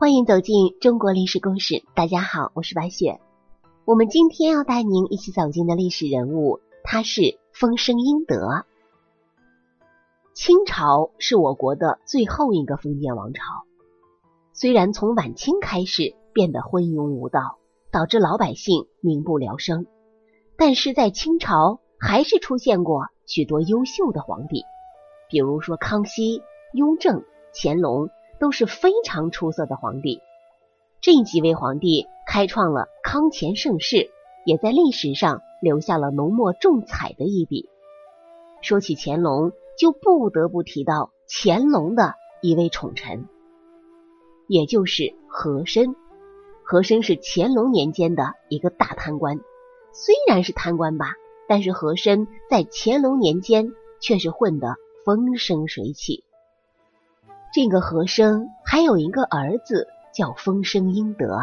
欢迎走进中国历史故事。大家好，我是白雪。我们今天要带您一起走进的历史人物，他是丰绅殷德。清朝是我国的最后一个封建王朝，虽然从晚清开始变得昏庸无道，导致老百姓民不聊生，但是在清朝还是出现过许多优秀的皇帝，比如说康熙、雍正、乾隆。都是非常出色的皇帝，这几位皇帝开创了康乾盛世，也在历史上留下了浓墨重彩的一笔。说起乾隆，就不得不提到乾隆的一位宠臣，也就是和珅。和珅是乾隆年间的一个大贪官，虽然是贪官吧，但是和珅在乾隆年间却是混得风生水起。这个和珅还有一个儿子叫丰绅殷德，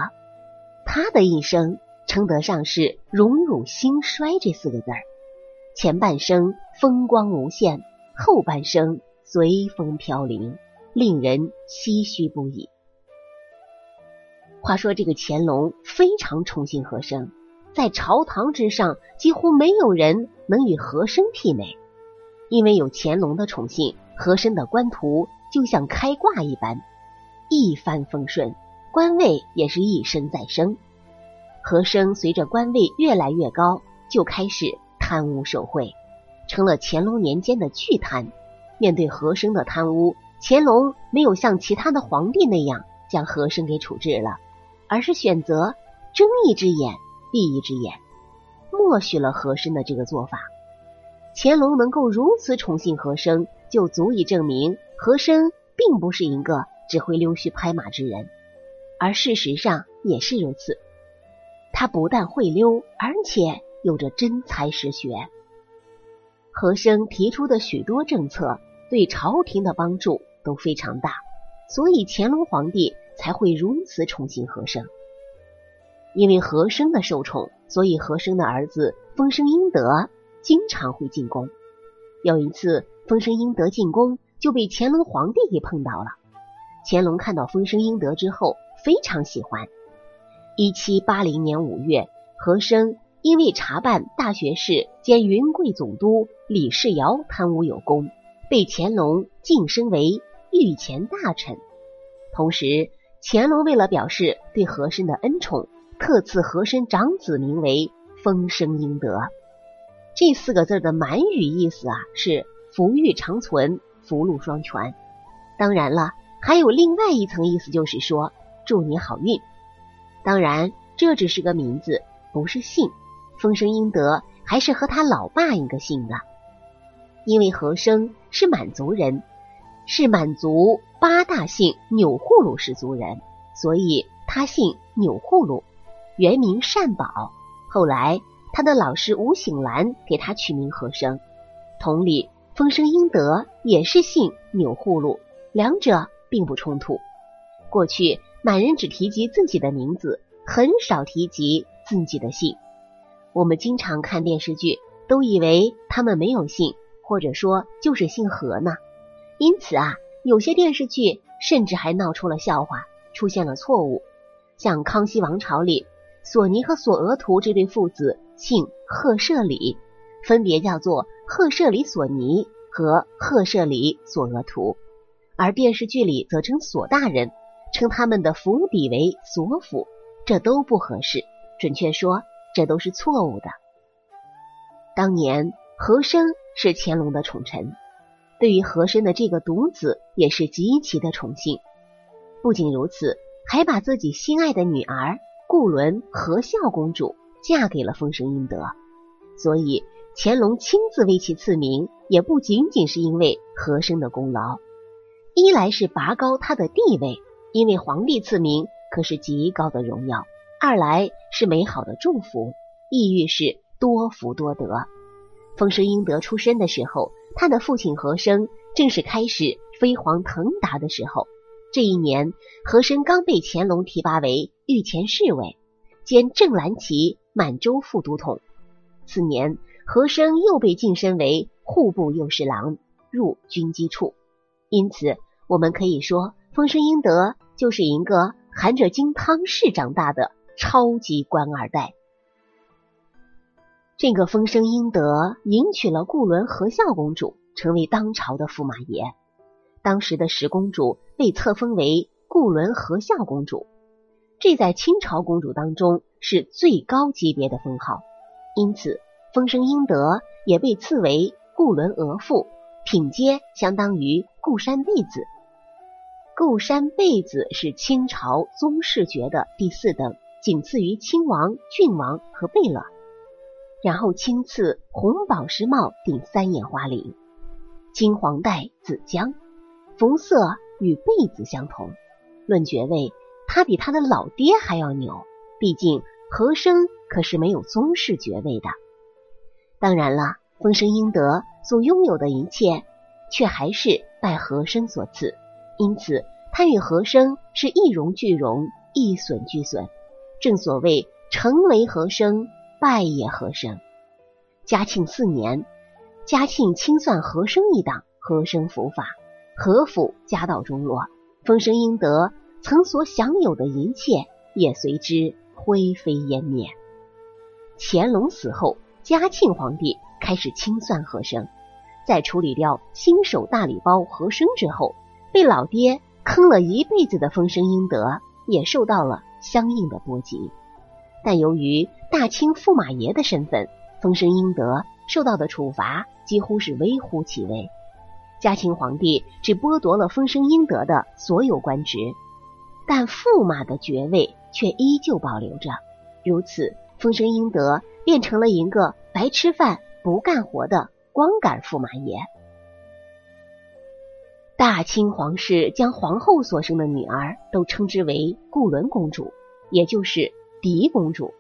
他的一生称得上是荣辱兴衰这四个字儿。前半生风光无限，后半生随风飘零，令人唏嘘不已。话说这个乾隆非常宠幸和珅，在朝堂之上几乎没有人能与和珅媲美，因为有乾隆的宠幸，和珅的官途。就像开挂一般，一帆风顺，官位也是一升再升。和珅随着官位越来越高，就开始贪污受贿，成了乾隆年间的巨贪。面对和珅的贪污，乾隆没有像其他的皇帝那样将和珅给处置了，而是选择睁一只眼闭一只眼，默许了和珅的这个做法。乾隆能够如此宠幸和珅，就足以证明。和珅并不是一个只会溜须拍马之人，而事实上也是如此。他不但会溜，而且有着真才实学。和珅提出的许多政策对朝廷的帮助都非常大，所以乾隆皇帝才会如此宠幸和珅。因为和珅的受宠，所以和珅的儿子丰绅英德经常会进宫。有一次，丰绅英德进宫。就被乾隆皇帝给碰到了。乾隆看到丰绅殷德之后，非常喜欢。一七八零年五月，和珅因为查办大学士兼云贵总督李世尧贪污有功，被乾隆晋升为御前大臣。同时，乾隆为了表示对和珅的恩宠，特赐和珅长子名为丰绅殷德。这四个字的满语意思啊，是福裕长存。福禄双全，当然了，还有另外一层意思，就是说祝你好运。当然，这只是个名字，不是姓。丰绅殷德还是和他老爸一个姓的，因为和珅是满族人，是满族八大姓钮祜禄氏族人，所以他姓钮祜禄，原名善宝。后来他的老师吴醒兰给他取名和珅。同理。风声应德也是姓钮祜禄，两者并不冲突。过去满人只提及自己的名字，很少提及自己的姓。我们经常看电视剧，都以为他们没有姓，或者说就是姓何呢。因此啊，有些电视剧甚至还闹出了笑话，出现了错误。像康熙王朝里，索尼和索额图这对父子姓赫舍里，分别叫做。赫舍里索尼和赫舍里索额图，而电视剧里则称索大人，称他们的府邸为索府，这都不合适。准确说，这都是错误的。当年和珅是乾隆的宠臣，对于和珅的这个独子也是极其的宠幸。不仅如此，还把自己心爱的女儿固伦和孝公主嫁给了丰绅殷德，所以。乾隆亲自为其赐名，也不仅仅是因为和珅的功劳，一来是拔高他的地位，因为皇帝赐名可是极高的荣耀；二来是美好的祝福，意欲是多福多德。丰绅殷德出生的时候，他的父亲和珅正是开始飞黄腾达的时候。这一年，和珅刚被乾隆提拔为御前侍卫，兼正蓝旗满洲副都统。次年。和珅又被晋升为户部右侍郎，入军机处。因此，我们可以说，丰绅殷德就是一个含着金汤匙长大的超级官二代。这个风声英德迎娶了固伦和孝公主，成为当朝的驸马爷。当时的十公主被册封为固伦和孝公主，这在清朝公主当中是最高级别的封号，因此风声英德也被赐为固伦额驸，品阶相当于固山贝子。固山贝子是清朝宗室爵的第四等，仅次于亲王、郡王和贝勒。然后亲赐红宝石帽顶三眼花翎，金黄带紫江，服色与贝子相同。论爵位，他比他的老爹还要牛。毕竟和珅可是没有宗室爵位的。当然了，风声英德所拥有的一切，却还是拜和珅所赐。因此，他与和珅是一荣俱荣，一损俱损。正所谓，成为和珅。败也和珅。嘉庆四年，嘉庆清算和珅一党，和珅伏法，和府家道中落，风声应得曾所享有的一切也随之灰飞烟灭。乾隆死后，嘉庆皇帝开始清算和珅，在处理掉新手大礼包和珅之后，被老爹坑了一辈子的风声应德也受到了相应的波及。但由于大清驸马爷的身份，风声应德受到的处罚几乎是微乎其微。嘉庆皇帝只剥夺了风声应德的所有官职，但驸马的爵位却依旧保留着。如此，风声应德变成了一个白吃饭不干活的光杆驸马爷。大清皇室将皇后所生的女儿都称之为固伦公主，也就是。嫡公主，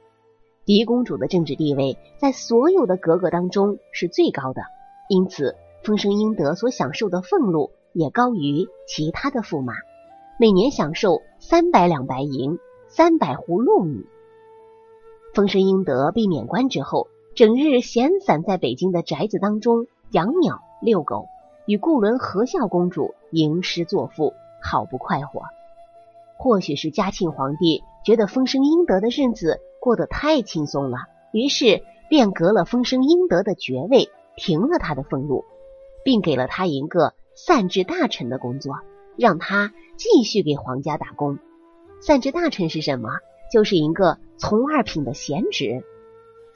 嫡公主的政治地位在所有的格格当中是最高的，因此风生英德所享受的俸禄也高于其他的驸马，每年享受三百两白银、三百斛禄米。风声英德被免官之后，整日闲散在北京的宅子当中养鸟、遛狗，与顾伦和孝公主吟诗作赋，好不快活。或许是嘉庆皇帝觉得风声英德的日子过得太轻松了，于是便革了风声英德的爵位，停了他的俸禄，并给了他一个散治大臣的工作，让他继续给皇家打工。散治大臣是什么？就是一个从二品的闲职，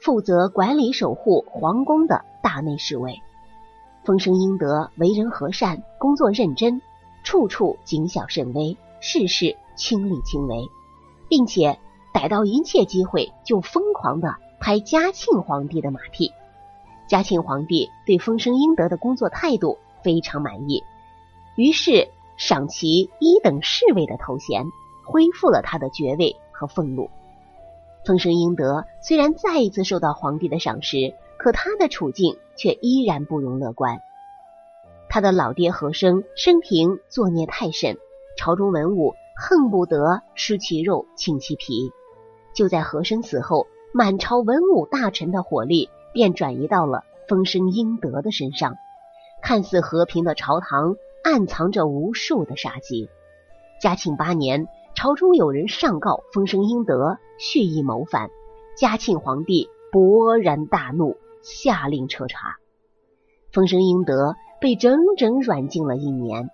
负责管理守护皇宫的大内侍卫。风声应得为人和善，工作认真，处处谨小慎微，事事。亲力亲为，并且逮到一切机会就疯狂的拍嘉庆皇帝的马屁。嘉庆皇帝对风声应得的工作态度非常满意，于是赏其一等侍卫的头衔，恢复了他的爵位和俸禄。风声应德虽然再一次受到皇帝的赏识，可他的处境却依然不容乐观。他的老爹和生生平作孽太甚，朝中文武。恨不得吃其肉，请其皮。就在和珅死后，满朝文武大臣的火力便转移到了风声应德的身上。看似和平的朝堂，暗藏着无数的杀机。嘉庆八年，朝中有人上告风声英德蓄意谋反，嘉庆皇帝勃然大怒，下令彻查。风声英德被整整软禁了一年。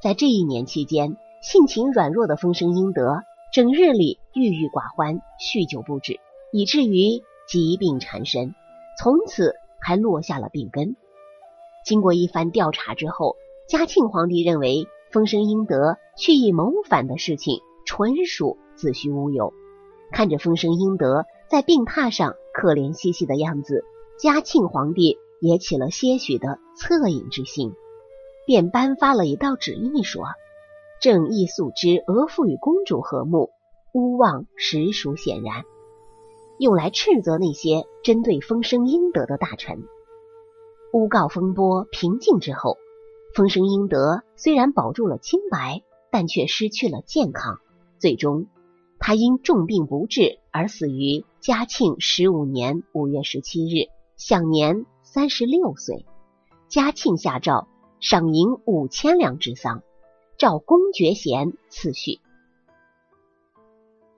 在这一年期间，性情软弱的风声英德，整日里郁郁寡欢，酗酒不止，以至于疾病缠身，从此还落下了病根。经过一番调查之后，嘉庆皇帝认为风声英德蓄意谋反的事情纯属子虚乌有。看着风声英德在病榻上可怜兮兮的样子，嘉庆皇帝也起了些许的恻隐之心，便颁发了一道旨意说。正义素知额驸与公主和睦，诬妄实属显然，用来斥责那些针对风声英德的大臣。诬告风波平静之后，风声英德虽然保住了清白，但却失去了健康。最终，他因重病不治而死于嘉庆十五年五月十七日，享年三十六岁。嘉庆下诏赏银五千两治丧。照公爵衔次序。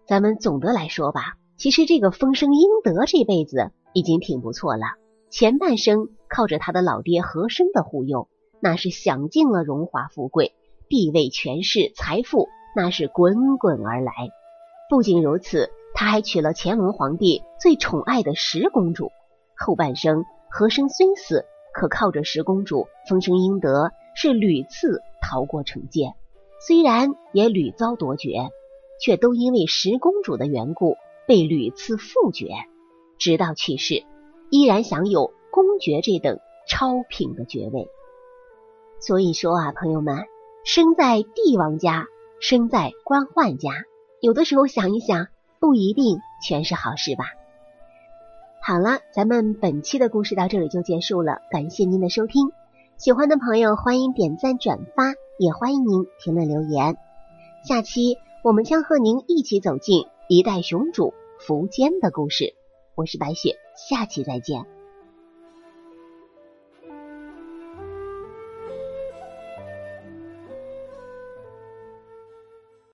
咱们总的来说吧，其实这个风声英德这辈子已经挺不错了。前半生靠着他的老爹和珅的护佑，那是享尽了荣华富贵、地位、权势、财富，那是滚滚而来。不仅如此，他还娶了乾隆皇帝最宠爱的十公主。后半生，和珅虽死，可靠着十公主风声英德，是屡次逃过惩戒，虽然也屡遭夺爵。却都因为十公主的缘故被屡次复爵，直到去世依然享有公爵这等超品的爵位。所以说啊，朋友们，生在帝王家，生在官宦家，有的时候想一想，不一定全是好事吧。好了，咱们本期的故事到这里就结束了，感谢您的收听。喜欢的朋友欢迎点赞转发，也欢迎您评论留言。下期。我们将和您一起走进一代雄主苻坚的故事。我是白雪，下期再见。